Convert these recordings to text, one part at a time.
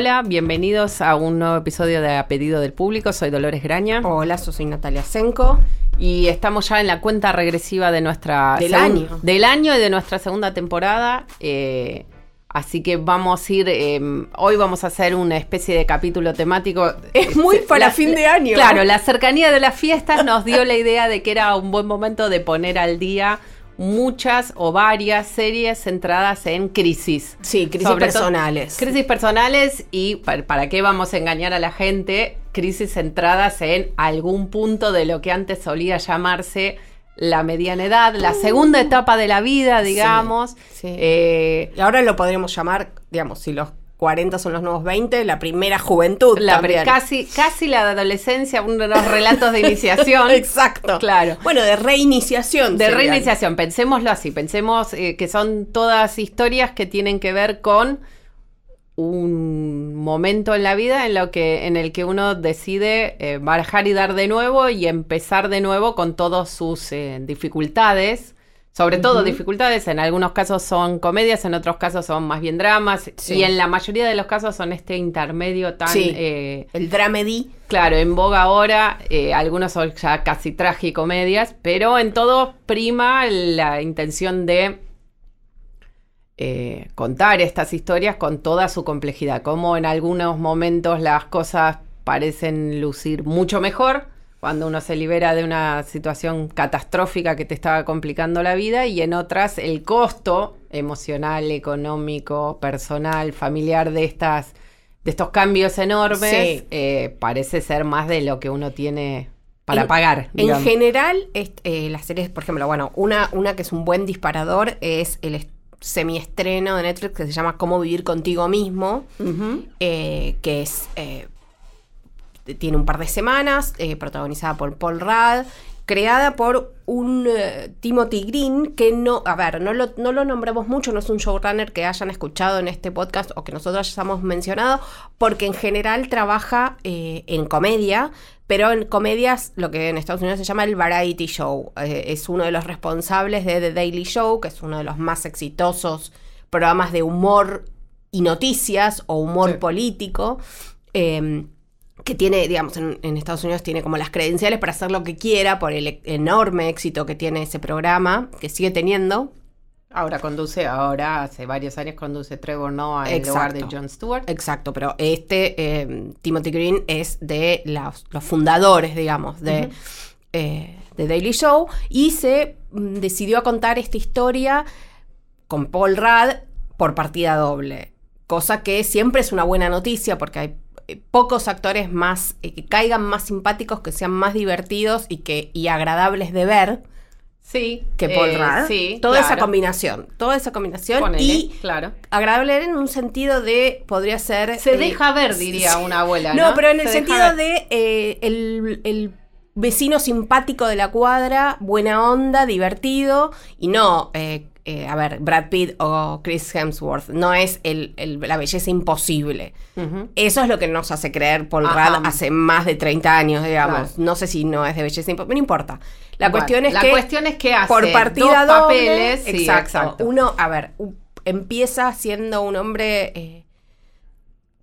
Hola, bienvenidos a un nuevo episodio de A Pedido del Público. Soy Dolores Graña. Hola, soy Natalia Senko. Y estamos ya en la cuenta regresiva de nuestra... Del año. Del año y de nuestra segunda temporada. eh, así que vamos a ir... eh, hoy vamos a hacer una especie de capítulo temático. Es muy Eh, para la- fin de año. Claro, la cercanía de las fiestas nos dio la idea de que era un buen momento de poner al día muchas o varias series centradas en crisis. Sí, crisis Sobre personales. Crisis personales y para, para qué vamos a engañar a la gente, crisis centradas en algún punto de lo que antes solía llamarse la mediana edad, la segunda etapa de la vida, digamos. sí. Eh, Y ahora lo podríamos llamar, digamos, si los 40 son los nuevos 20, la primera juventud. la también. casi, casi la adolescencia, uno de los relatos de iniciación. Exacto. Claro. Bueno, de reiniciación. De serían. reiniciación, pensémoslo así, pensemos eh, que son todas historias que tienen que ver con un momento en la vida en lo que en el que uno decide eh, barajar y dar de nuevo y empezar de nuevo con todas sus eh, dificultades, sobre todo dificultades, en algunos casos son comedias, en otros casos son más bien dramas Sí. y en la mayoría de los casos son este intermedio tan Sí. eh, El dramedy. Claro, en boga ahora, eh, algunos son ya casi tragicomedias, pero en todo prima la intención de eh, contar estas historias con toda su complejidad, como en algunos momentos las cosas parecen lucir mucho mejor cuando uno se libera de una situación catastrófica que te estaba complicando la vida y en otras el costo emocional, económico, personal, familiar de estas de estos cambios enormes Sí. eh, parece ser más de lo que uno tiene para En- pagar. En general, eh, las series, por ejemplo, bueno, una, una que es un buen disparador es el est- semiestreno de Netflix que se llama Cómo vivir contigo mismo. Eh, que es eh, tiene un par de semanas, eh, protagonizada por Paul Rudd, creada por un eh, Timothy Green que no, a ver, no lo, no lo nombramos mucho, no es un showrunner que hayan escuchado en este podcast o que nosotros hayamos mencionado, porque en general trabaja eh, en comedia, pero en comedias, lo que en Estados Unidos se llama el variety show. Eh, es uno de los responsables de The Daily Show, que es uno de los más exitosos programas de humor y noticias o humor Sí. político. eh, que tiene, digamos, en, en Estados Unidos tiene como las credenciales para hacer lo que quiera por el e- enorme éxito que tiene ese programa, que sigue teniendo. Ahora conduce, ahora hace varios años conduce Trevor Noah en lugar de. Jon Stewart. Exacto, pero este eh, Timothy Green es de los, los fundadores, digamos, de, eh, de Daily Show y se mm, decidió a contar esta historia con Paul Rudd por partida doble, cosa que siempre es una buena noticia porque hay eh, pocos actores más eh, que caigan más simpáticos, que sean más divertidos y que y agradables de ver Sí, que Paul eh, Rudd. Sí, toda esa combinación, toda esa combinación Ponele, y claro. agradable en un sentido de podría ser Se eh, deja ver, diría sí. una abuela. No, no, pero en el Se sentido ver. de eh, el, el vecino simpático de la cuadra, buena onda, divertido, y no, eh, a ver, Brad Pitt o Chris Hemsworth, no es el, el- la belleza imposible. Eso es lo que nos hace creer Paul Ajá. Rudd hace más de 30 años, digamos. Claro. No sé si no es de belleza imposible, no importa. La Bueno, cuestión es la que cuestión es que hace por partida dos doble, papeles, sí, exacto, exacto. Uno, a ver, empieza siendo un hombre eh,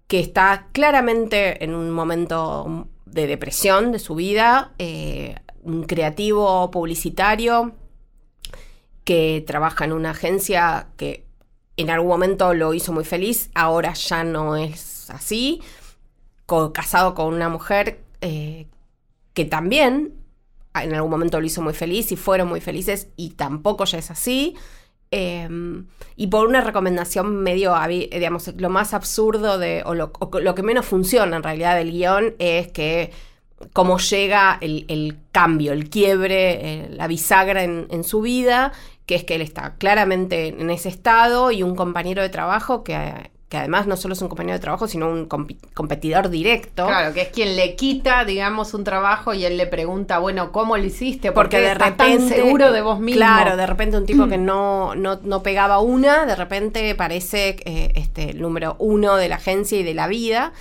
que está claramente en un momento de depresión de su vida, eh, un creativo publicitario que trabaja en una agencia que en algún momento lo hizo muy feliz, ahora ya no es así, casado con una mujer eh, que también en algún momento lo hizo muy feliz y fueron muy felices y tampoco ya es así. Eh, y por una recomendación medio, digamos, lo más absurdo de, o lo, que menos funciona en realidad del guion es que cómo llega el, cambio, el quiebre, eh, la bisagra en su vida, que es que él está claramente en ese estado y un compañero de trabajo que, que además no solo es un compañero de trabajo, sino un competidor directo. Claro, que es quien le quita, digamos, un trabajo y él le pregunta, bueno, ¿cómo lo hiciste? ¿Por Porque qué de estás repente. tan seguro de vos mismo? Claro, de repente un tipo que no, no, no pegaba una, de repente parece eh, este, el número uno de la agencia y de la vida.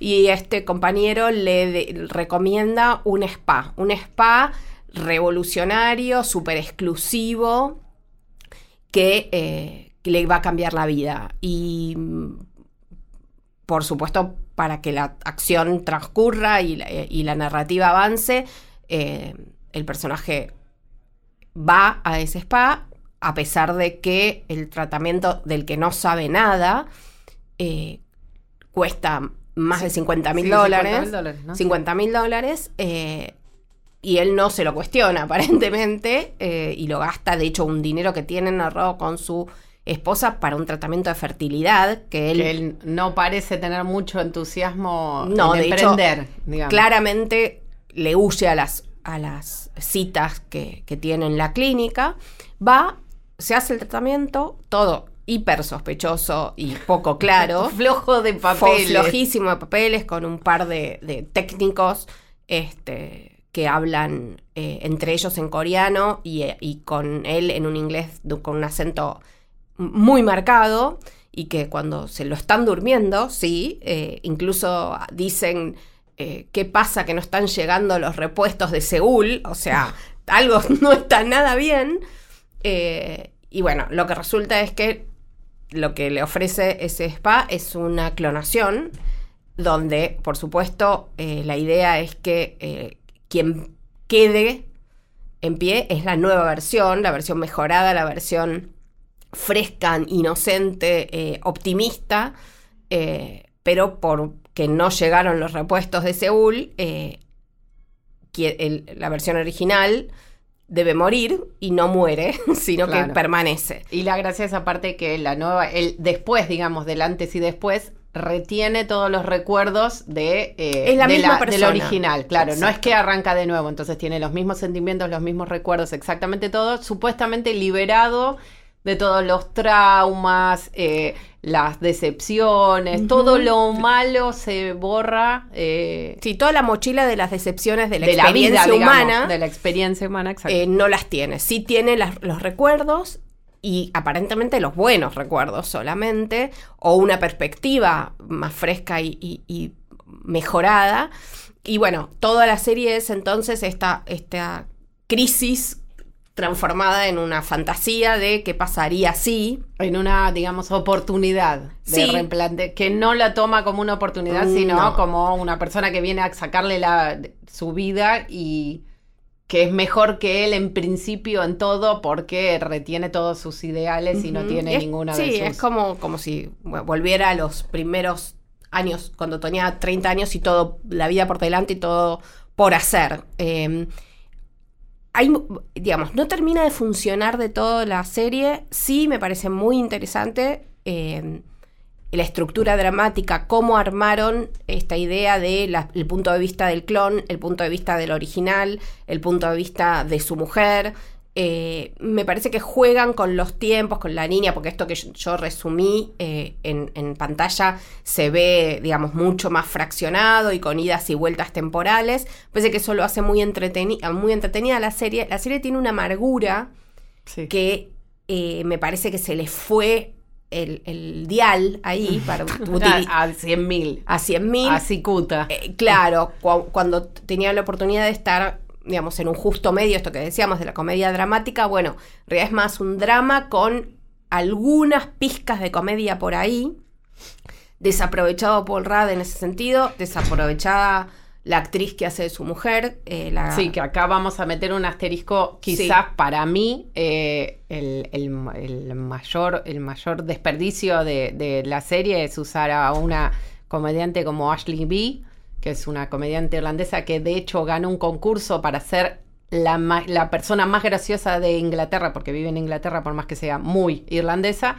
Y este compañero le de- recomienda un spa. Un spa revolucionario, súper exclusivo, que, eh, que le va a cambiar la vida. Y mm, por supuesto, para que la acción transcurra y la, y la narrativa avance, eh, el personaje va a ese spa, a pesar de que el tratamiento del que no sabe nada eh, cuesta más de 50 mil Sí, dólares. 50.000 dólares, ¿no? 50 mil dólares. eh, y él no se lo cuestiona, aparentemente, eh, y lo gasta, de hecho, un dinero que tienen ahorrado con su esposa para un tratamiento de fertilidad que él, Que él no parece tener mucho entusiasmo No, en de hecho, emprender, digamos. claramente le huye a las, a las citas que, que tiene en la clínica, va, se hace el tratamiento, todo hiper sospechoso y poco claro. Flojo de papeles. flojísimo de papeles con un par de, de técnicos este, que hablan eh, entre ellos en coreano y, eh, y con él en un inglés con un acento muy marcado y que cuando se lo están durmiendo, sí, eh, incluso dicen eh, qué pasa que no están llegando los repuestos de Seúl, o sea, algo no está nada bien. Eh, y bueno, lo que resulta es que lo que le ofrece ese spa es una clonación, donde, por supuesto, la idea es que quien quede en pie es la nueva versión, la versión mejorada, la versión fresca, inocente, eh, optimista, eh, pero porque no llegaron los repuestos de Seúl, eh, el- la versión original debe morir y no muere, sino que permanece. Y la gracia es aparte que la nueva, el después, digamos, del antes y después, retiene todos los recuerdos de, eh, Es la de misma del persona. original. Claro, no es que arranca de nuevo, entonces tiene los mismos sentimientos, los mismos recuerdos, exactamente todo, supuestamente liberado de todos los traumas, eh, las decepciones, todo lo malo se borra eh, Sí, toda la mochila de las decepciones de la de la vida, experiencia digamos, humana de la experiencia humana, exacto. eh, no las tiene. Sí tiene las- los recuerdos y aparentemente los buenos recuerdos solamente, o una perspectiva más fresca y, y- y mejorada. Y bueno, toda la serie es entonces esta, esta crisis transformada en una fantasía de qué pasaría si. en una, digamos, oportunidad de Sí. reemplante, que no la toma como una oportunidad, sino No. como una persona que viene a sacarle la, su vida y que es mejor que él en principio en todo porque retiene todos sus ideales y no tiene Es- ninguna Sí, de sus... es como, como si bueno, volviera a los primeros años, cuando tenía 30 años y todo, la vida por delante y todo por hacer. Eh, hay, digamos, no termina de funcionar de todo la serie. Sí, me parece muy interesante eh, la estructura dramática, cómo armaron esta idea del punto de vista del clon, el punto de vista del original, el punto de vista de su mujer. Eh, me parece que juegan con los tiempos, con la niña, porque esto que yo, yo resumí eh, en, en pantalla se ve, digamos, mucho más fraccionado y con idas y vueltas temporales. Parece que eso lo hace muy, entreteni muy entretenida la serie. La serie tiene una amargura Sí. que eh, me parece que se le fue el, el dial ahí para a, utilizar a 100 mil. a 100 mil. A cicuta. Eh, claro, cu- cuando tenía la oportunidad de estar, digamos, en un justo medio, esto que decíamos de la comedia dramática, bueno, en realidad es más un drama con algunas pizcas de comedia por ahí. Desaprovechado Paul Rudd en ese sentido, desaprovechada la actriz que hace de su mujer. eh, la, Sí, que acá vamos a meter un asterisco, quizás para mí, eh, el, el- el mayor, el mayor desperdicio de, de la serie es usar a una comediante como Ashley B, que es una comediante irlandesa que de hecho ganó un concurso para ser la, la persona más graciosa de Inglaterra, porque vive en Inglaterra por más que sea muy irlandesa.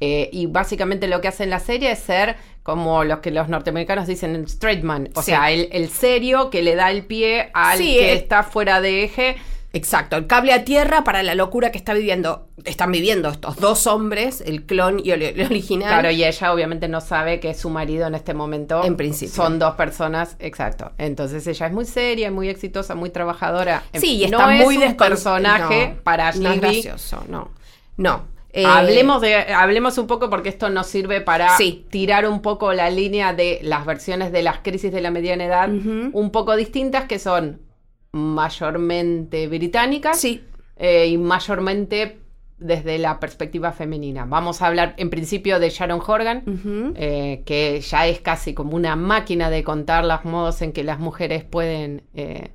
Eh, y básicamente lo que hace en la serie es ser como los que los norteamericanos dicen el straight man, o Sí. sea, el, el serio que le da el pie al Sí, que eh. está fuera de eje Exacto, el cable a tierra para la locura que está viviendo, están viviendo estos dos hombres, el clon y el, el original. Claro, y ella obviamente no sabe que su marido en este momento En principio. son dos personas, exacto. Entonces ella es muy seria, muy exitosa, muy trabajadora. sí, y no está es muy un descon- personaje no, para No es Ashley. gracioso, no. No. Eh, hablemos de hablemos un poco porque esto nos sirve para Sí. tirar un poco la línea de las versiones de las crisis de la mediana edad un poco distintas que son mayormente británicas Sí, eh, y mayormente desde la perspectiva femenina. Vamos a hablar en principio de Sharon Horgan, eh, que ya es casi como una máquina de contar los modos en que las mujeres pueden eh,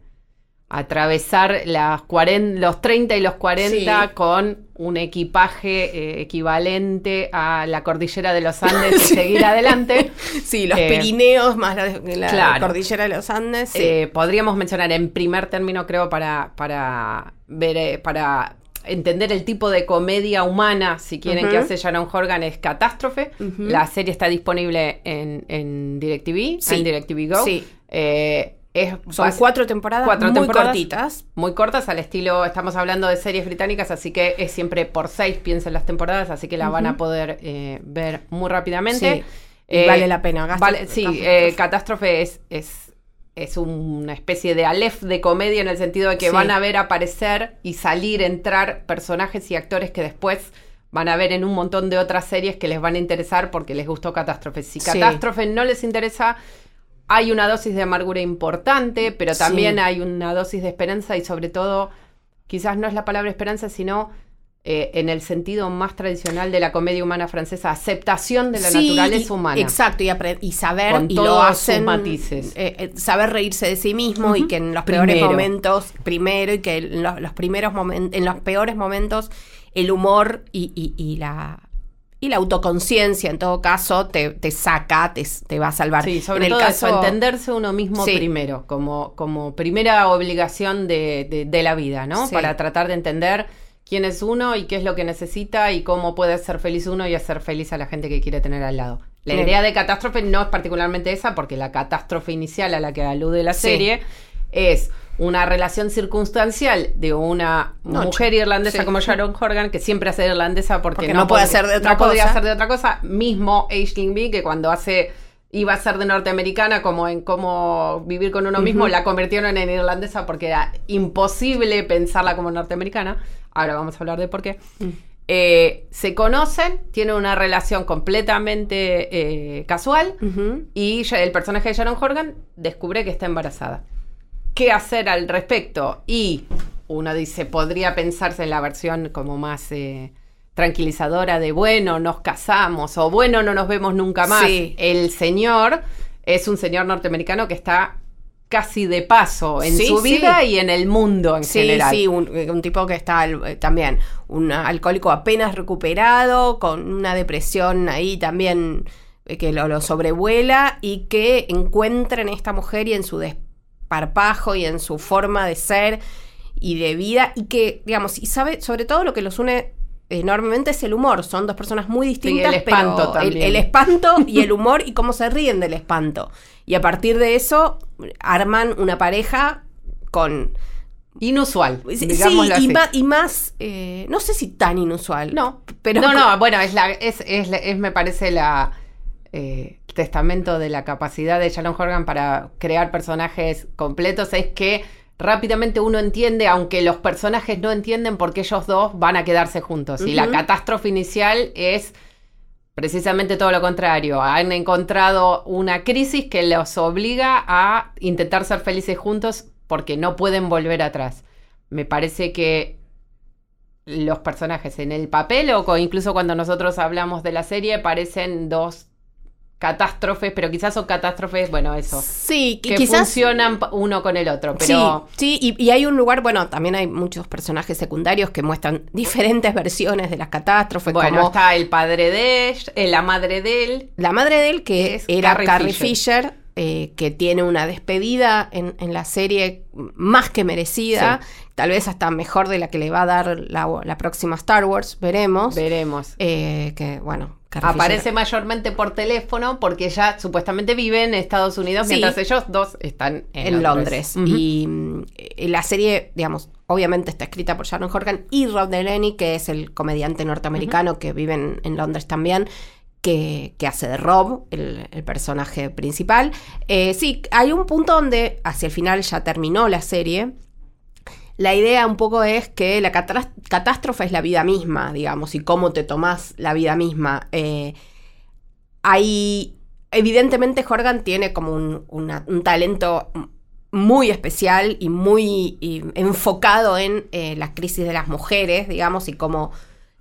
atravesar las 40, los 30 y los 40 Sí. con un equipaje eh, equivalente a la cordillera de los Andes y seguir adelante. sí, los Eh, Pirineos más la, la claro. cordillera de los Andes. sí. Eh, podríamos mencionar en primer término, creo, para, para ver, eh, para entender el tipo de comedia humana, si quieren, que hace Sharon Horgan, es Catástrofe. La serie está disponible en, en DirecTV, Sí. en DirecTV Go. Sí. Eh, es Son cuatro temporadas cuatro muy temporadas. cortitas. muy cortas al estilo, estamos hablando de series británicas, así que es siempre por seis, piensen las temporadas, así que la van a poder eh, ver muy rápidamente. Sí. Y vale la pena, vale- sí, Catástrofe. eh, Catástrofe es, es, es una especie de alef de comedia en el sentido de que Sí. van a ver aparecer y salir, entrar personajes y actores que después van a ver en un montón de otras series que les van a interesar porque les gustó Catástrofe. Si Sí. Catástrofe no les interesa, hay una dosis de amargura importante, pero Sí. también hay una dosis de esperanza y sobre todo, quizás no es la palabra esperanza, sino eh, en el sentido más tradicional de la comedia humana francesa, aceptación de la Sí, naturaleza humana. Exacto, y, y saber, Con y todos lo sus hacen, matices. eh, eh, saber reírse de sí mismo y que en los peores momentos, primero, y que en los, los primeros momentos, en los peores momentos, el humor y, y- y la y la autoconciencia, en todo caso, te, te saca, te, te va a salvar. Sí, sobre en el todo caso, eso, entenderse uno mismo Sí. primero, como, como primera obligación de, de- de la vida, ¿no? Sí. Para tratar de entender quién es uno y qué es lo que necesita y cómo puede ser feliz uno y hacer feliz a la gente que quiere tener al lado. La idea de catástrofe no es particularmente esa, porque la catástrofe inicial a la que alude la Sí. serie es una relación circunstancial de una Noche. mujer irlandesa Sí. como Sharon Horgan, que siempre hace irlandesa porque, Porque no puede podría- hacer de otra no podría cosa. hacer de otra cosa. Mismo Aisling B, que cuando hace iba a ser de norteamericana, como en cómo vivir con uno mismo, la convirtieron en irlandesa porque era imposible pensarla como norteamericana. Ahora vamos a hablar de por qué. Mm. Eh, se conocen, tienen una relación completamente eh, casual y el personaje de Sharon Horgan descubre que está embarazada. ¿Qué hacer al respecto? Y uno dice, podría pensarse en la versión como más eh, tranquilizadora de, bueno, nos casamos o bueno, no nos vemos nunca más. Sí. El señor es un señor norteamericano que está casi de paso en Sí, su sí. vida y en el mundo en Sí, general. sí, un, un tipo que está eh, también, un alcohólico apenas recuperado, con una depresión ahí también eh, que lo, lo sobrevuela y que encuentra en esta mujer y en su desparpajo y en su forma de ser y de vida y que, digamos, y sabe, sobre todo lo que los une enormemente es el humor. Son dos personas muy distintas, el espanto pero también. el espanto y el humor y cómo se ríen del espanto. Y a partir de eso arman una pareja con Inusual, Sí, digámoslo y, así. ma- y más, eh, no sé si tan inusual. No, pero no, no, bueno, es, la, es, es, la- es, me parece la eh, testamento de la capacidad de Sharon Horgan para crear personajes completos es que rápidamente uno entiende, aunque los personajes no entienden por qué ellos dos van a quedarse juntos. Y la catástrofe inicial es precisamente todo lo contrario. Han encontrado una crisis que los obliga a intentar ser felices juntos porque no pueden volver atrás. Me parece que los personajes en el papel o incluso cuando nosotros hablamos de la serie parecen dos catástrofes, pero quizás son catástrofes, bueno, eso, Sí, que quizás. funcionan uno con el otro, pero Sí, sí, y, y hay un lugar, bueno, también hay muchos personajes secundarios que muestran diferentes versiones de las catástrofes, bueno, como está el padre de él, eh, la madre de él, la madre de él, que Es era Carrie Carrie, Fisher. Fisher, eh, que tiene una despedida en, en la serie más que merecida, tal vez hasta mejor de la que le va a dar la, la próxima Star Wars, veremos. veremos. Eh, que, bueno, Carrie Aparece Fisher- mayormente por teléfono porque ella supuestamente vive en Estados Unidos Sí. mientras ellos dos están en, en Londres. Y eh, la serie, digamos, obviamente está escrita por Sharon Horgan y Rob Delaney, que es el comediante norteamericano que vive en, en Londres también. Que, hace de Rob, el, personaje principal. Eh, sí, hay un punto donde hacia el final ya terminó la serie. La idea un poco es que la catástrofe es la vida misma, digamos, y cómo te tomás la vida misma. Eh, hay. Evidentemente, Horgan tiene como un, talento muy especial y muy enfocado en eh, la crisis de las mujeres, digamos, y cómo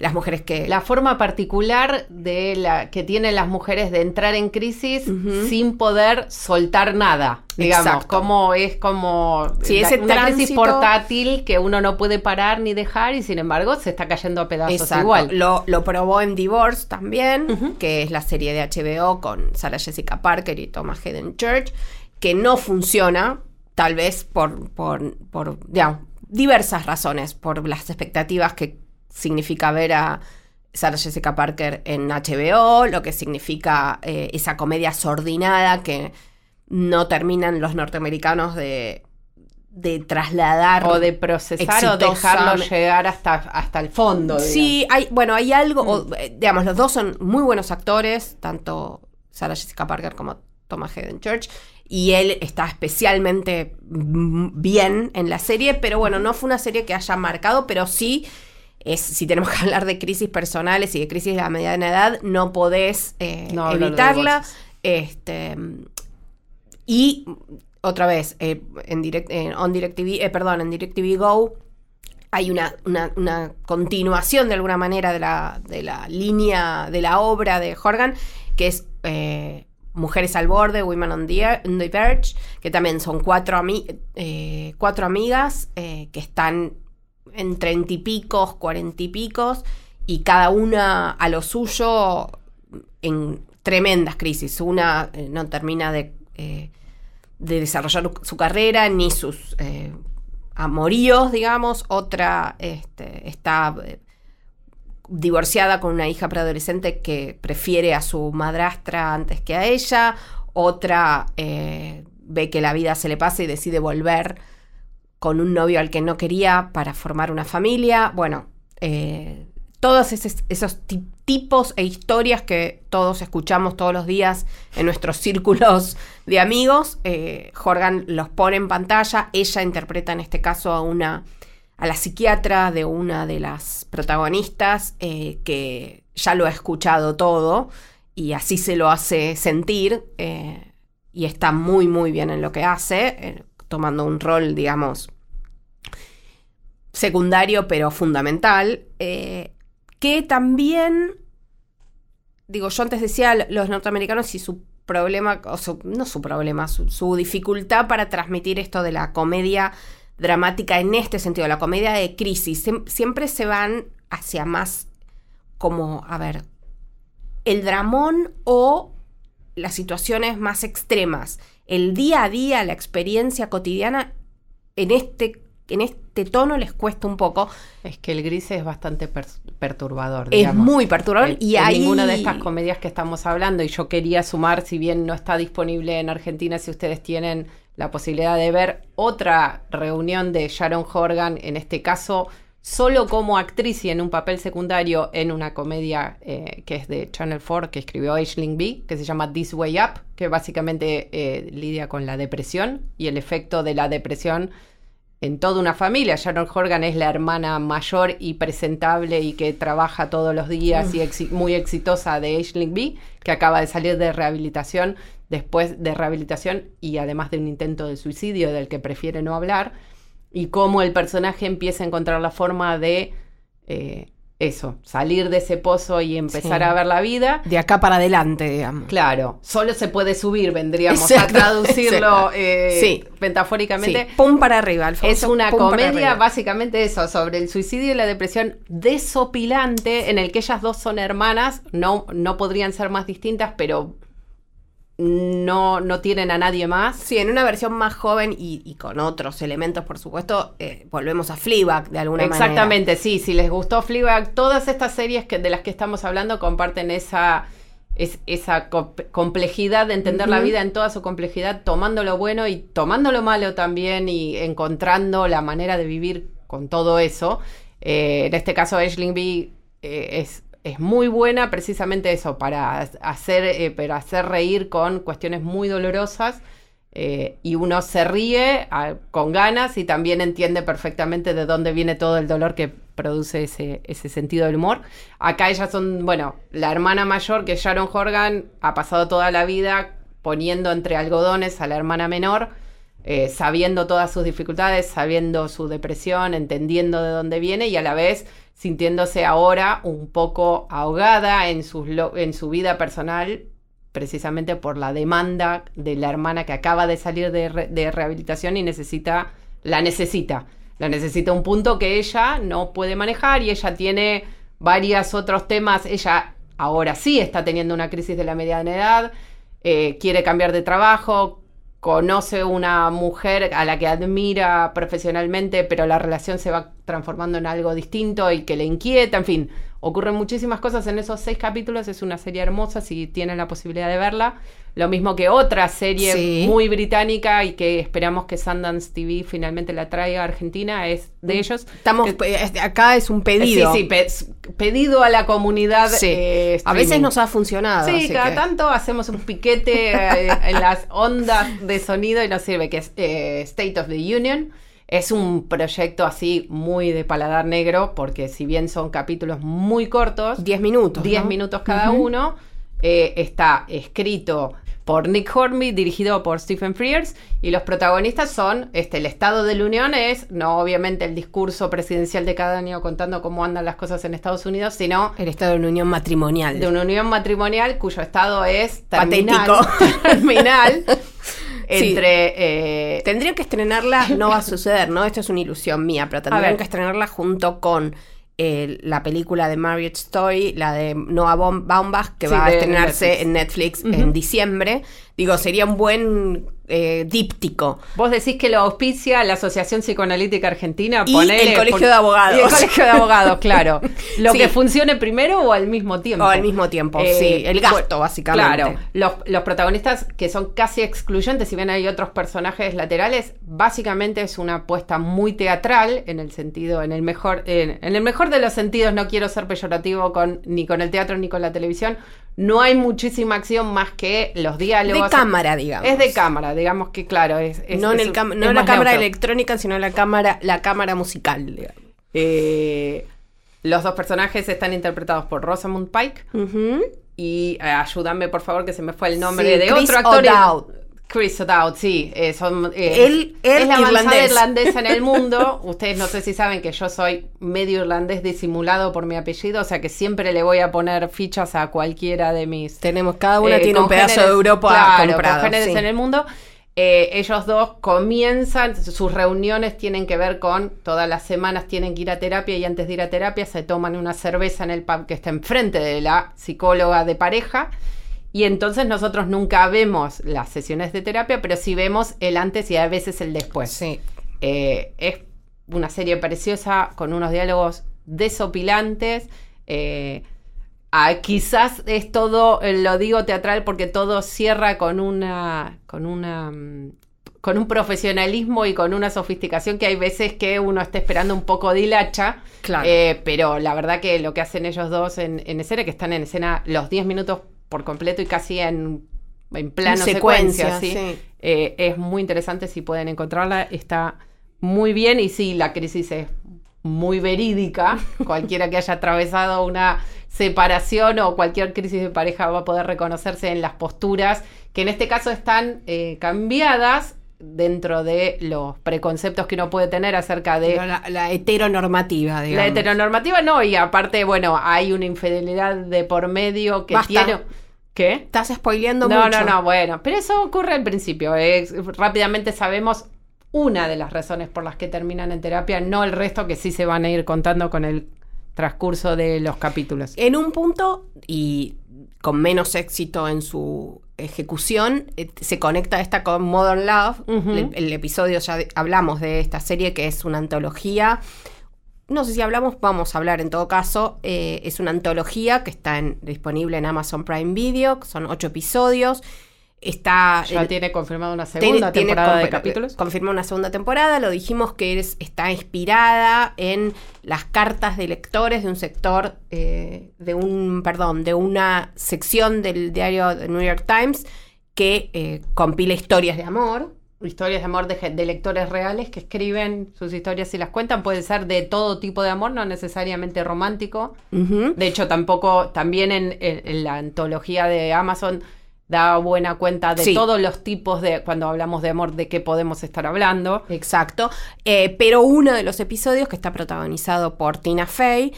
las mujeres que. La forma particular de la que tienen las mujeres de entrar en crisis sin poder soltar nada, digamos, Exacto. como es como Sí, la- ese una crisis tránsito- portátil que uno no puede parar ni dejar y sin embargo se está cayendo a pedazos Exacto. igual. Lo, lo probó en Divorce también, que es la serie de HBO con Sarah Jessica Parker y Thomas Hayden Church, que no funciona, tal vez por, por, por digamos, diversas razones, por las expectativas que significa ver a Sarah Jessica Parker en HBO, lo que significa eh, esa comedia sordinada que no terminan los norteamericanos de, de trasladar O de procesar o dejarlo llegar hasta, hasta el fondo. Sí, hay, bueno, hay algo, o, eh, digamos, los dos son muy buenos actores, tanto Sarah Jessica Parker como Thomas Hayden Church, y él está especialmente mm, bien en la serie, pero bueno, no fue una serie que haya marcado, pero sí, es, si tenemos que hablar de crisis personales y de crisis de la mediana edad, no podés eh, No evitarla. Este, y otra vez, eh, en direct, eh, on DirecTV, eh, perdón, en DirecTV Go hay una, una- una continuación de alguna manera de la, de la línea de la obra de Horgan, que es Mujeres al Borde, Women on the, on the Verge, que también son cuatro, ami- eh, cuatro amigas eh, que están en treinta y picos, cuarenta y picos, y cada una a lo suyo en tremendas crisis. Una eh, no termina de, eh, de desarrollar su carrera ni sus eh, amoríos, digamos. Otra este, está divorciada con una hija preadolescente que prefiere a su madrastra antes que a ella. Otra ve que la vida se le pasa y decide volver con un novio al que no quería para formar una familia. Bueno, eh, todos esos, esos ti- tipos e historias que todos escuchamos todos los días en nuestros círculos de amigos, eh, Jorgan los pone en pantalla. Ella interpreta en este caso a una a la psiquiatra de una de las protagonistas eh, que ya lo ha escuchado todo y así se lo hace sentir y está muy muy bien en lo que hace, tomando un rol, digamos, secundario pero fundamental, eh, que también, digo, yo antes decía los norteamericanos y su problema, o no su problema, su, dificultad para transmitir esto de la comedia dramática en este sentido, la comedia de crisis, Siem- siempre se van hacia más como, a ver, el dramón o las situaciones más extremas, el día a día, la experiencia cotidiana, en este, en este tono les cuesta un poco. Es que el gris es bastante per- perturbador. Es muy perturbador En- y en hay ninguna de estas comedias que estamos hablando, y yo quería sumar, si bien no está disponible en Argentina, si ustedes tienen la posibilidad de ver otra reunión de Sharon Horgan, en este caso solo como actriz y en un papel secundario en una comedia eh, que es de Channel 4 que escribió Aisling B, que se llama This Way Up, que básicamente eh, lidia con la depresión y el efecto de la depresión en toda una familia. Sharon Horgan es la hermana mayor y presentable y que trabaja todos los días y muy exitosa de Aisling B, que acaba de salir de rehabilitación después de rehabilitación y además de un intento de suicidio del que prefiere no hablar, y cómo el personaje empieza a encontrar la forma de eh, eso, salir de ese pozo y empezar Sí. a ver la vida. De acá para adelante, digamos. Claro, solo se puede subir, vendríamos Exacto, a traducirlo eh, Sí. metafóricamente. Sí, pum para arriba, Es Alfonso, una pum para comedia, básicamente eso, sobre el suicidio y la depresión desopilante, en el que ellas dos son hermanas, no, no podrían ser más distintas, pero no, no tienen a nadie más. Sí, en una versión más joven y, y con otros elementos, por supuesto, eh, volvemos a Fleabag de alguna manera. Exactamente, sí, si les gustó Fleabag, todas estas series que, de las que estamos hablando comparten esa, es, esa co- complejidad de entender la vida en toda su complejidad, tomando lo bueno y tomando lo malo también y encontrando la manera de vivir con todo eso. Eh, en este caso, Aisling B eh, es, es muy buena precisamente eso, para hacer, eh, para hacer reír con cuestiones muy dolorosas. eh, y uno se ríe ah, con ganas y también entiende perfectamente de dónde viene todo el dolor que produce ese, ese sentido del humor. Acá ellas son, bueno, la hermana mayor que Sharon Horgan ha pasado toda la vida poniendo entre algodones a la hermana menor, eh, sabiendo todas sus dificultades, sabiendo su depresión, entendiendo de dónde viene y a la vez sintiéndose ahora un poco ahogada en, en su vida personal, precisamente por la demanda de la hermana que acaba de salir de, de rehabilitación y necesita, la necesita, la necesita un punto que ella no puede manejar y ella tiene varios otros temas, ella ahora sí está teniendo una crisis de la mediana edad, eh, quiere cambiar de trabajo, conoce una mujer a la que admira profesionalmente, pero la relación se va transformando en algo distinto y que le inquieta, en fin, ocurren muchísimas cosas en esos seis capítulos, es una serie hermosa si tienen la posibilidad de verla, lo mismo que otra serie Sí. muy británica y que esperamos que Sundance TV finalmente la traiga a Argentina, es de ellos. Estamos, Que- acá es un pedido. Sí, sí, pe- pedido a la comunidad. Sí. eh, a veces nos ha funcionado. Sí, así cada que- tanto hacemos un piquete eh, en las ondas de sonido y nos sirve, que es eh, State of the Union. Es un proyecto así muy de paladar negro, porque si bien son capítulos muy cortos, 10 minutos. 10 ¿no? minutos cada uno, eh, está escrito por Nick Hornby, dirigido por Stephen Frears, y los protagonistas son, este, el Estado de la Unión es, no obviamente el discurso presidencial de cada año contando cómo andan las cosas en Estados Unidos, sino El estado de una unión matrimonial. de una unión matrimonial cuyo estado es terminal, Patético. terminal Sí. entre eh, Tendrían que estrenarla, no va a suceder, ¿no? Esto es una ilusión mía, pero tendrían que estrenarla junto con eh, la película de Marriage Story, la de Noah Baum- Baumbach, que Sí, va a estrenarse Netflix. en Netflix en diciembre. Digo, sería un buen eh, díptico. Vos decís que lo auspicia la Asociación Psicoanalítica Argentina. Y ponele, el Colegio pon- de Abogados. Y el Colegio de Abogados, claro. Lo Sí. que funcione primero o al mismo tiempo. O al mismo tiempo, Eh, sí. El gasto, básicamente. Claro. Los, los protagonistas que son casi excluyentes, si bien hay otros personajes laterales, básicamente es una apuesta muy teatral en el sentido, en el mejor, en, en el mejor de los sentidos, no quiero ser peyorativo con, ni con el teatro ni con la televisión. No hay muchísima acción más que los De diálogos. cámara, digamos. Es de cámara, digamos que claro, es, es- no en el la cámara neutro. electrónica, sino la cámara, la cámara musical. Eh, los dos personajes están interpretados por Rosamund Pike Ujú. y eh, ayúdame por favor que se me fue el nombre Sí, de Chris otro actor. Chris O'Dowd, sí. eh, son, eh, Él- él es la irlandés. irlandesa en el mundo. Ustedes no sé si saben que yo soy medio irlandés disimulado por mi apellido, o sea que siempre le voy a poner fichas a cualquiera de mis Tenemos, cada una eh, tiene un pedazo de Europa claro, comprado. sí. en el mundo. Eh, ellos dos comienzan, sus reuniones tienen que ver con todas las semanas tienen que ir a terapia y antes de ir a terapia se toman una cerveza en el pub que está enfrente de la psicóloga de pareja. Y entonces nosotros nunca vemos las sesiones de terapia, pero sí vemos el antes y a veces el después. Sí. Eh, es una serie preciosa con unos diálogos desopilantes. eh, ah, quizás es todo, eh, lo digo teatral porque todo cierra con una, con una, mm, con un profesionalismo y con una sofisticación que hay veces que uno está esperando un poco dilacha. Claro. Eh, pero la verdad que lo que hacen ellos dos en, en escena, que están en escena los 10 minutos por completo y casi en, en plano secuencia, secuencia, ¿sí? sí. Eh, es muy interesante si pueden encontrarla. Está muy bien y sí, la crisis es muy verídica. Cualquiera que haya atravesado una separación o cualquier crisis de pareja va a poder reconocerse en las posturas que en este caso están eh, cambiadas dentro de los preconceptos que uno puede tener acerca de la, la heteronormativa, la digamos. heteronormativa. No, y aparte, bueno, hay una infidelidad de por medio que Basta. tiene... ¿Qué? Estás spoileando No, mucho. no, no, bueno, pero eso ocurre al principio. eh, rápidamente sabemos una de las razones por las que terminan en terapia, no el resto que sí se van a ir contando con el transcurso de los capítulos. En un punto, y con menos éxito en su ejecución, eh, se conecta esta con Modern Love. El, el episodio ya de- hablamos de esta serie que es una antología. No sé si hablamos, vamos a hablar en todo caso. eh, es una antología que está en- disponible en Amazon Prime Video, que son ocho episodios. está... Ya el- tiene confirmada una segunda tiene temporada de capítulos. Confirma una segunda temporada, lo dijimos que es- está inspirada en las cartas de lectores de un sector, eh, de un, perdón, de una sección del diario The New York Times que eh, compila historias de amor. Historias de amor de, lectores reales que escriben sus historias y las cuentan. Puede ser de todo tipo de amor, no necesariamente romántico. De hecho, tampoco, también en, en- en la antología de Amazon da buena cuenta de Sí. todos los tipos de, cuando hablamos de amor, de qué podemos estar hablando. Exacto. Eh, pero uno de los episodios que está protagonizado por Tina Fey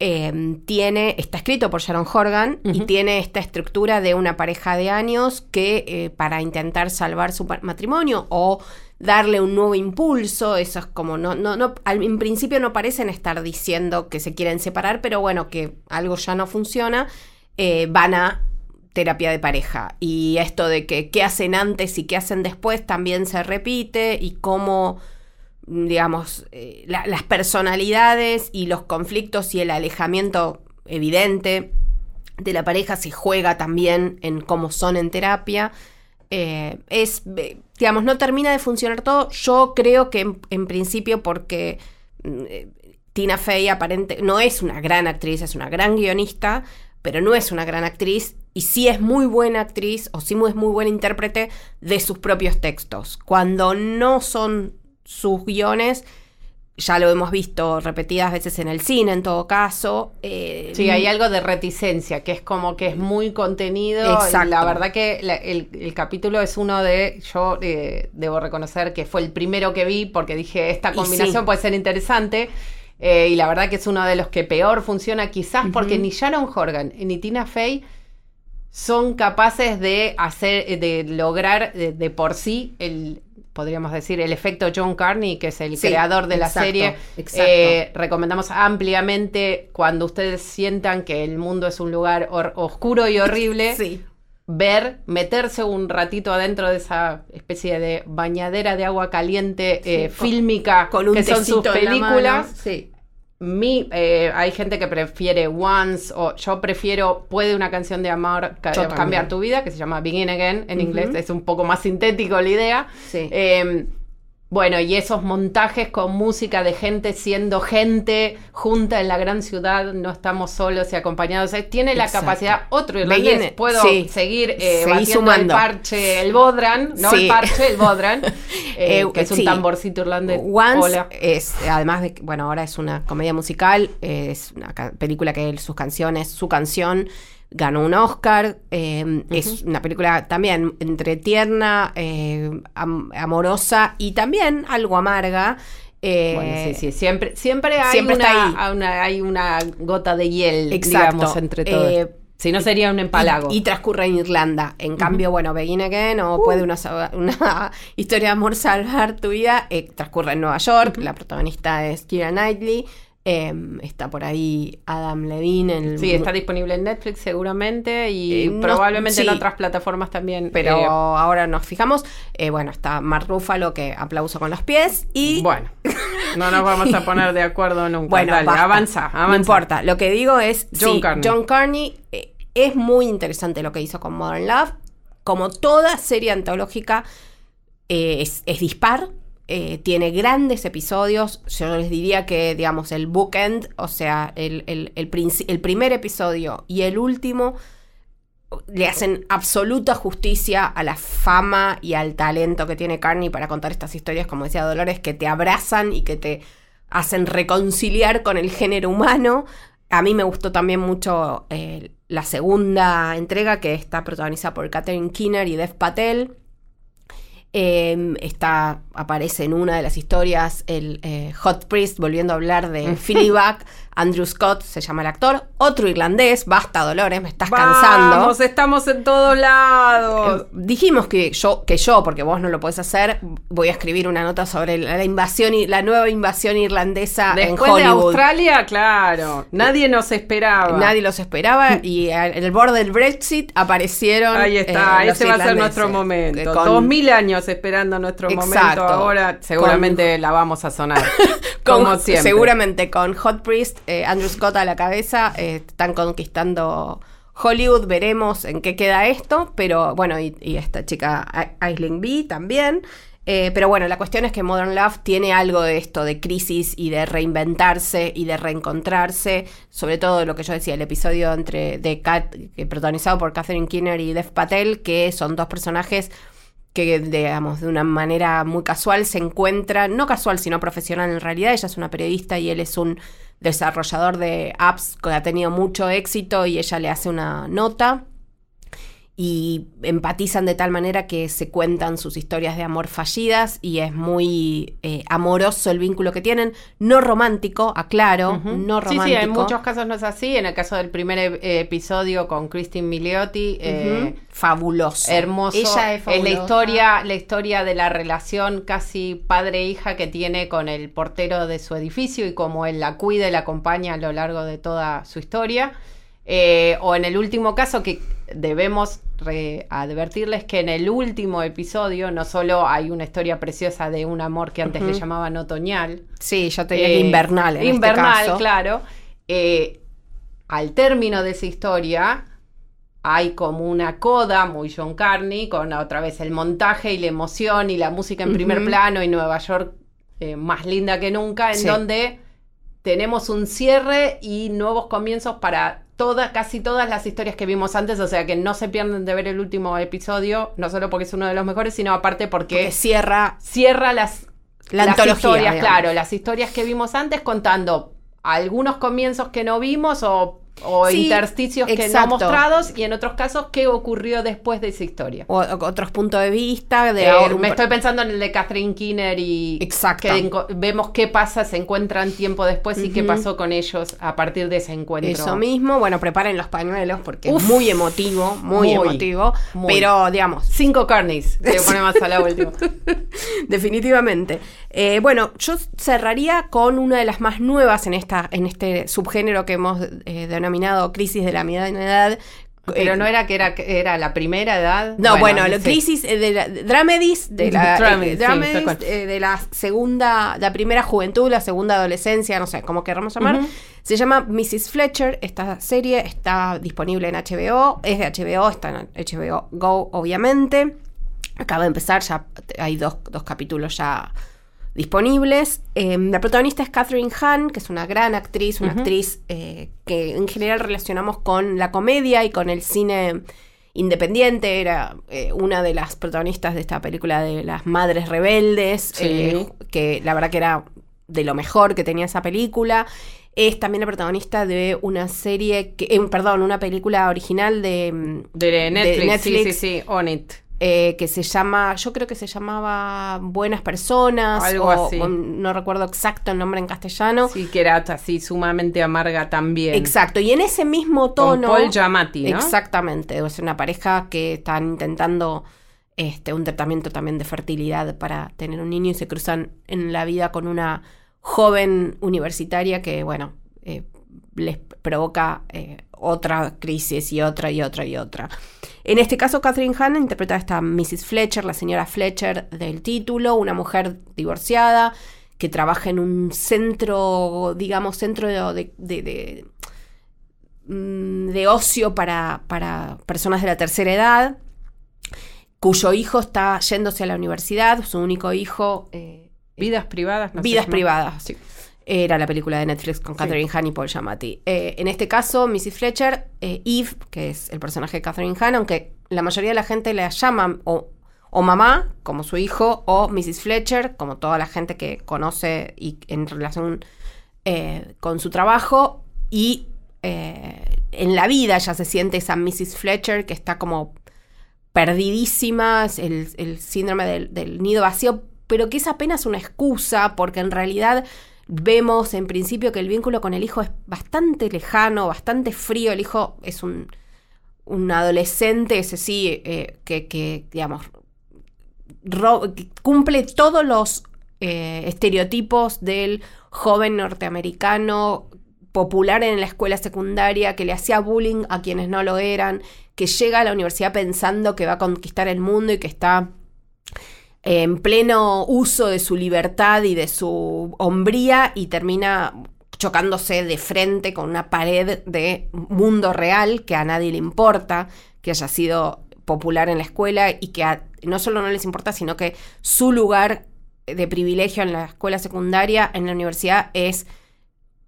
eh, tiene, está escrito por Sharon Horgan y tiene esta estructura de una pareja de años que eh, para intentar salvar su matrimonio o darle un nuevo impulso, eso es como no, no, no, al- en principio no parecen estar diciendo que se quieren separar, pero bueno, que algo ya no funciona, eh, van a terapia de pareja. Y esto de que qué hacen antes y qué hacen después también se repite y cómo, digamos, eh, la- las personalidades y los conflictos y el alejamiento evidente de la pareja se juega también en cómo son en terapia. Eh, es, digamos, no termina de funcionar todo. Yo creo que en, en principio porque mm, eh, Tina Fey aparente, no es una gran actriz, es una gran guionista, pero no es una gran actriz y sí es muy buena actriz o sí es muy buena intérprete de sus propios textos. Cuando no son sus guiones, ya lo hemos visto repetidas veces en el cine en todo caso. eh, Sí, hay algo de reticencia, que es como que es muy contenido. Exacto. La verdad que la- el, el capítulo es uno de, yo eh, debo reconocer que fue el primero que vi porque dije, esta combinación sí. puede ser interesante. eh, y la verdad que es uno de los que peor funciona, quizás porque ni Sharon Horgan ni Tina Fey son capaces de hacer, de lograr de, de por sí el podríamos decir el efecto John Carney que es el Sí, creador de la serie exacto. Eh, recomendamos ampliamente cuando ustedes sientan que el mundo es un lugar oscuro y horrible Sí. ver meterse un ratito adentro de esa especie de bañadera de agua caliente eh, Sí, con- fílmica Con un que son sus películas Sí. Mi, eh, hay gente que prefiere Once o yo prefiero Puede una canción de amor ca- cambiar tu vida, que se llama Begin Again en inglés, es un poco más sintético la idea. Sí. Eh, bueno, y esos montajes con música de gente siendo gente junta en la gran ciudad, no estamos solos y acompañados. Eh, Tiene la Exacto. capacidad, otro irlandés, Begin- puedo sí. seguir eh, batiendo sumando. el parche, el bodran, no Sí. el parche, el bodran, eh, Eh, que es un sí. tamborcito irlandés. Once Hola. es, además de que, bueno, ahora es una comedia musical, es una película que él- sus canciones, su canción ganó un Oscar, eh, es una película también entre tierna, eh, am- amorosa y también algo amarga. eh, Bueno, sí, sí, siempre, siempre hay, siempre está una, una- hay una gota de hiel, Exacto. digamos, entre todos. Si no sería un empalago. Y, y transcurre en Irlanda. En cambio, bueno, Begin Again o puede una, sa- una historia de amor salvar tu vida, eh, transcurre en Nueva York. La protagonista es Keira Knightley. Eh, está por ahí Adam Levine. El, sí, está disponible en Netflix seguramente y Eh, no- probablemente en otras plataformas también. Pero eh, ahora nos fijamos. Eh, bueno, está Mark Ruffalo, que aplauso con los pies. Y bueno, no nos vamos a poner de acuerdo nunca. Bueno, Dale, avanza, avanza. No importa. Lo que digo es. John sí, Carney. John Carney es muy interesante lo que hizo con Modern Love. Como toda serie antológica, es, es dispar. Eh, tiene grandes episodios. Yo les diría que, digamos, el bookend, o sea, el, el- el primer episodio y el último le hacen absoluta justicia a la fama y al talento que tiene Carney para contar estas historias, como decía Dolores, que te abrazan y que te hacen reconciliar con el género humano. A mí me gustó también mucho eh, la segunda entrega, que está protagonizada por Catherine Keener y Dev Patel. Eh, está, aparece en una de las historias el eh, Hot Priest volviendo a hablar de Fleabag. Andrew Scott se llama el actor. Otro irlandés. Basta, Dolores, me estás cansando. Vamos, estamos en todos lados. Eh, dijimos que yo, que yo, porque vos no lo podés hacer, voy a escribir una nota sobre la, la invasión y la nueva invasión irlandesa Después en de Hollywood. Australia, claro. Nadie nos esperaba. Nadie los esperaba y a- en el borde del Brexit aparecieron. Ahí está, eh, ese va a ser nuestro momento. Eh, con- Dos mil años esperando nuestro momento. Exacto. Ahora seguramente la vamos a sonar. con- como siempre. Seguramente con Hot Priest, eh, Andrew Scott a la cabeza, eh, están conquistando Hollywood, veremos en qué queda esto, pero bueno, y, esta chica Aisling B también. Eh, pero bueno, la cuestión es que Modern Love tiene algo de esto, de crisis y de reinventarse y de reencontrarse, sobre todo lo que yo decía, el episodio entre de Kat, protagonizado por Catherine Kinner y Dev Patel, que son dos personajes que, digamos, de una manera muy casual se encuentran, no casual, sino profesional en realidad, ella es una periodista y él es un desarrollador de apps que ha tenido mucho éxito y ella le hace una nota y empatizan de tal manera que se cuentan sus historias de amor fallidas y es muy eh, amoroso el vínculo que tienen, no romántico, aclaro, no romántico. Sí, sí, en muchos casos no es así, en el caso del primer e, episodio con Christine Miliotti, eh, fabuloso. Hermoso. Ella es, la historia, la historia de la relación casi padre-hija que tiene con el portero de su edificio y cómo él la cuida y la acompaña a lo largo de toda su historia. Eh, o en el último caso que debemos advertirles que en el último episodio no solo hay una historia preciosa de un amor que antes le llamaban otoñal. Sí, yo tenía eh, invernal. En este invernal, claro. Eh, al término de esa historia hay como una coda muy John Carney con otra vez el montaje y la emoción y la música en primer plano y Nueva York más linda que nunca, en donde tenemos un cierre y nuevos comienzos para todas, casi todas las historias que vimos antes, o sea que no se pierden de ver el último episodio, no solo porque es uno de los mejores, sino aparte porque, cierra, cierra las, las historias, claro, las historias que vimos antes contando algunos comienzos que no vimos o o intersticios que no mostrados y en otros casos qué ocurrió después de esa historia. O, otros puntos de vista. De, eh, me estoy pensando en el de Catherine Kinner y Exacto. que vemos qué pasa, se encuentran tiempo después y qué pasó con ellos a partir de ese encuentro. Eso mismo, bueno, preparen los pañuelos porque es muy emotivo, muy, emotivo, pero digamos... Cinco carnes, ponemos a la última. Definitivamente. Eh, bueno, yo cerraría con una de las más nuevas en, esta, en este subgénero que hemos eh, denominado crisis de la mediana edad, pero no era que era, era la primera edad. No, bueno, la crisis de la dramedis, de la de la segunda, la primera juventud, la segunda adolescencia, no sé cómo queramos llamar. Se llama Mrs. Fletcher. Esta serie está disponible en HBO, es de HBO, está en HBO Go, obviamente. Acaba de empezar, ya hay dos, dos capítulos ya disponibles. Em, la protagonista es Catherine Hahn, que es una gran actriz, una actriz eh, que en general relacionamos con la comedia y con el cine independiente. Era eh, una de las protagonistas de esta película de las Madres Rebeldes, eh, que la verdad que era de lo mejor que tenía esa película. Es también la protagonista de una serie, que, perdón, una película original de, de Netflix, sí, sí, sí, On It. Eh, que se llama, yo creo que se llamaba Buenas Personas, algo así. no recuerdo exacto el nombre en castellano. Sí, que era así sumamente amarga también. Exacto, y en ese mismo tono. Con Paul Giamatti, ¿no? Exactamente, es una pareja que están intentando este, un tratamiento también de fertilidad para tener un niño y se cruzan en la vida con una joven universitaria que, bueno, eh, les provoca eh, otra crisis y otra y otra y otra. En este caso, Catherine Hahn interpreta a esta Mrs. Fletcher, la señora Fletcher del título, una mujer divorciada que trabaja en un centro, digamos, centro de, de, mm, ocio para, para, personas de la tercera edad, cuyo hijo está yéndose a la universidad, su único hijo. Eh, vidas privadas, no Vidas privadas, sí. Era la película de Netflix con Catherine Hahn y Paul Giamatti. Eh, en este caso, Missy Fletcher, eh, Eve, que es el personaje de Catherine Hahn, aunque la mayoría de la gente la llama o, mamá, como su hijo, o Mrs. Fletcher, como toda la gente que conoce y en relación eh, con su trabajo. Y en la vida ya se siente esa Mrs. Fletcher que está como perdidísima, el, el síndrome del, del nido vacío, pero que es apenas una excusa, porque en realidad Vemos en principio que el vínculo con el hijo es bastante lejano, bastante frío. El hijo es un, un adolescente, ese sí, eh, que, digamos, cumple todos los eh, estereotipos del joven norteamericano popular en la escuela secundaria, que le hacía bullying a quienes no lo eran, que llega a la universidad pensando que va a conquistar el mundo y que está en pleno uso de su libertad y de su hombría y termina chocándose de frente con una pared de mundo real que a nadie le importa, que haya sido popular en la escuela y que no solo no les importa, sino que su lugar de privilegio en la escuela secundaria, en la universidad, es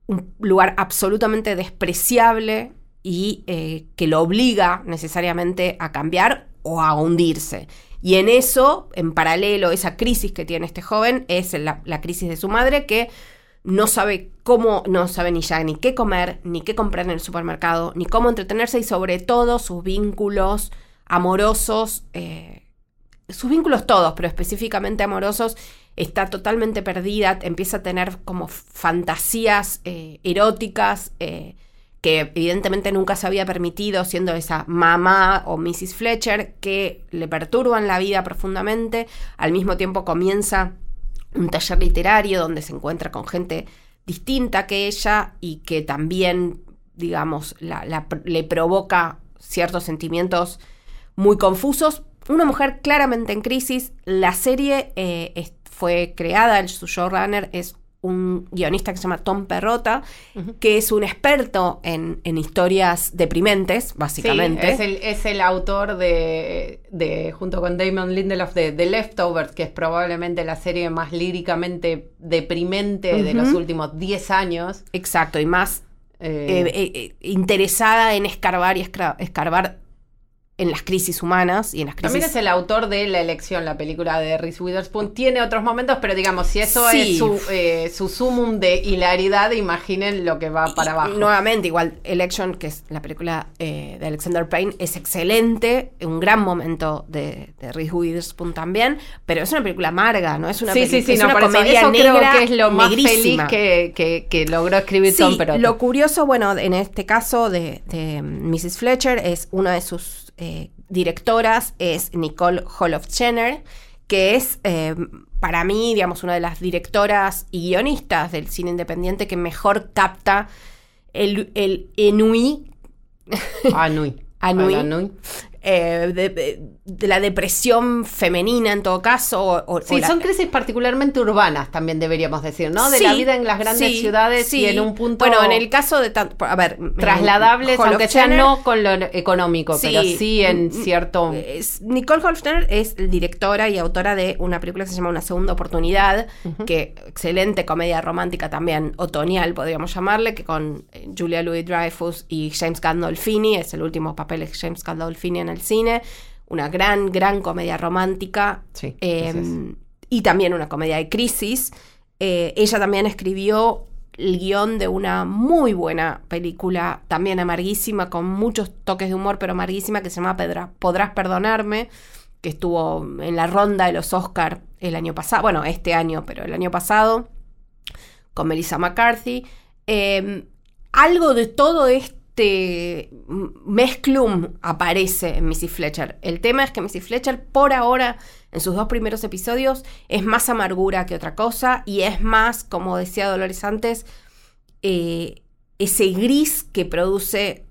un lugar absolutamente despreciable y eh, que lo obliga necesariamente a cambiar o a hundirse. Y en eso, en paralelo, esa crisis que tiene este joven es la, crisis de su madre que no sabe cómo, no sabe ni ya ni qué comer, ni qué comprar en el supermercado, ni cómo entretenerse y sobre todo sus vínculos amorosos, eh, sus vínculos todos, pero específicamente amorosos, está totalmente perdida, empieza a tener como fantasías eh, eróticas eh, que evidentemente nunca se había permitido siendo esa mamá o Mrs. Fletcher, que le perturban la vida profundamente, al mismo tiempo comienza un taller literario donde se encuentra con gente distinta que ella y que también, digamos, le provoca ciertos sentimientos muy confusos. Una mujer claramente en crisis. La serie eh, fue creada, su showrunner es un guionista que se llama Tom Perrota, que es un experto en, historias deprimentes, básicamente. es, el, es el autor de, de, junto con Damon Lindelof, de The Leftovers, que es probablemente la serie más líricamente deprimente de los últimos 10 años. Exacto, y más eh, eh, interesada en escarbar y escarbar en las crisis humanas y en las crisis. También es el autor de La elección, la película de Reese Witherspoon. Tiene otros momentos, pero digamos, si eso es su, eh, su sumum de hilaridad, imaginen lo que va para abajo. nuevamente, igual, Election, que es la película eh, de Alexander Payne, es excelente, un gran momento de, de Reese Witherspoon también, pero es una película amarga, ¿no? Es una, sí, sí, sí, una comedia eso negra creo que es lo más feliz que, que, logró escribir Tom Perot. Lo curioso, bueno, en este caso de, de Mrs. Fletcher, es una de sus eh, directoras es Nicole Jenner, que es eh, para mí, digamos, una de las directoras y guionistas del cine independiente que mejor capta el, el enui. Anui. Anui. Eh, de, la depresión femenina en todo caso. sí, son crisis particularmente urbanas, también deberíamos decir, ¿no? De la vida en las grandes ciudades y en un punto. Bueno, en el caso de. A ver. Trasladables, aunque sea no con lo económico, pero sí en cierto. Nicole Holfner es directora y autora de una película que se llama Una Segunda Oportunidad, que excelente comedia romántica también, otoñal, podríamos llamarle, que con eh, Julia Louis Dreyfus y James Gandolfini, es el último papel de James Gandolfini en el cine, una gran, gran comedia romántica em, y también una comedia de crisis. Eh, ella también escribió el guion de una muy buena película, también amarguísima, con muchos toques de humor, pero amarguísima, que se llama Podrás Perdonarme, que estuvo en la ronda de los Oscar el año pasado, bueno, este año, pero el año pasado, con Melissa McCarthy. Em, algo de todo esto este mezclum aparece en Missy Fletcher. El tema es que Missy Fletcher, por ahora, en sus dos primeros episodios, es más amargura que otra cosa y es más, como decía Dolores antes, eh, ese gris que produce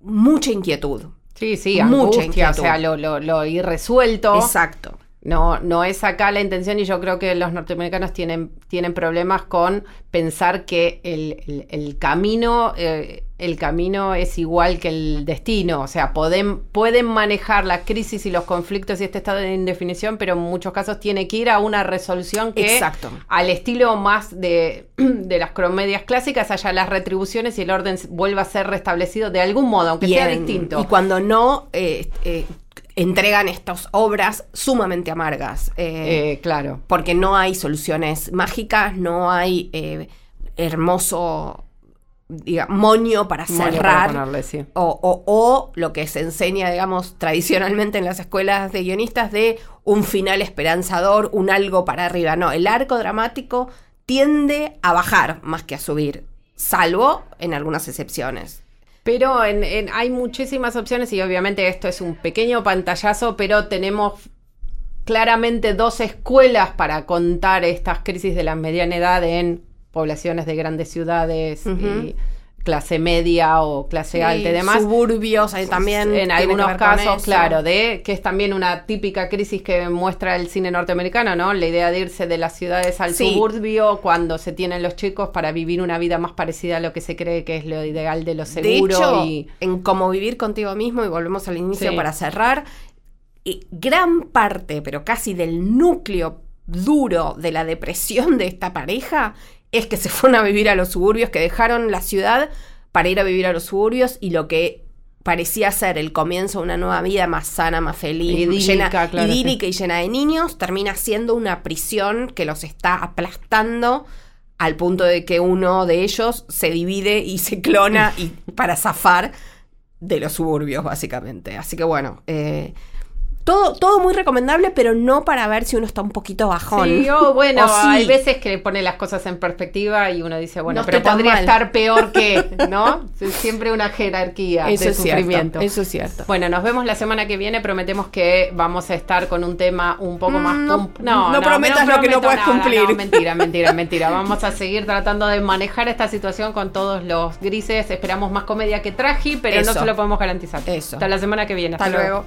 mucha inquietud. Sí, sí, mucha inquietud. o sea, lo, lo irresuelto. Exacto. No, no es acá la intención y yo creo que los norteamericanos tienen, tienen problemas con pensar que el, camino, eh, el camino es igual que el destino. O sea, pueden, pueden manejar la crisis y los conflictos y este estado de indefinición, pero en muchos casos tiene que ir a una resolución que Exacto. al estilo más de, de, las comedias clásicas haya las retribuciones y el orden vuelva a ser restablecido de algún modo, aunque sea distinto. Y cuando no, eh, eh, entregan estas obras sumamente amargas. Eh, eh, claro. Porque no hay soluciones mágicas, no hay eh, hermoso moño para cerrar. o, o, lo que se enseña, digamos, tradicionalmente en las escuelas de guionistas de un final esperanzador, un algo para arriba. No, el arco dramático tiende a bajar más que a subir, salvo en algunas excepciones. Pero hay muchísimas opciones y obviamente esto es un pequeño pantallazo, pero tenemos claramente dos escuelas para contar estas crisis de la mediana edad en poblaciones de grandes ciudades clase media o clase alta y demás. Suburbios, ahí también. En algunos casos, claro, de que es también una típica crisis que muestra el cine norteamericano, ¿no? La idea de irse de las ciudades al suburbio cuando se tienen los chicos para vivir una vida más parecida a lo que se cree que es lo ideal de lo seguro. y... en cómo vivir contigo mismo, y volvemos al inicio para cerrar, y gran parte, pero casi del núcleo duro de la depresión de esta pareja es que se fueron a vivir a los suburbios, que dejaron la ciudad para ir a vivir a los suburbios y lo que parecía ser el comienzo de una nueva vida más sana, más feliz, idílica, llena, idílica y llena de niños, termina siendo una prisión que los está aplastando al punto de que uno de ellos se divide y se clona y para zafar de los suburbios, básicamente. Así que bueno, eh, todo, todo muy recomendable, pero no para ver si uno está un poquito bajón. Sí, oh, bueno, hay veces que pone las cosas en perspectiva y uno dice, bueno, pero podría estar peor que, ¿no? Siempre una jerarquía eso de es sufrimiento. eso es cierto. Bueno, nos vemos la semana que viene. Prometemos que vamos a estar con un tema un poco más. Mm, no, no, no, prometas lo que no puedes cumplir. mentira, mentira, mentira. Vamos a seguir tratando de manejar esta situación con todos los grises. Esperamos más comedia que traje, pero no se lo podemos garantizar. Eso. Hasta la semana que viene. Hasta, luego.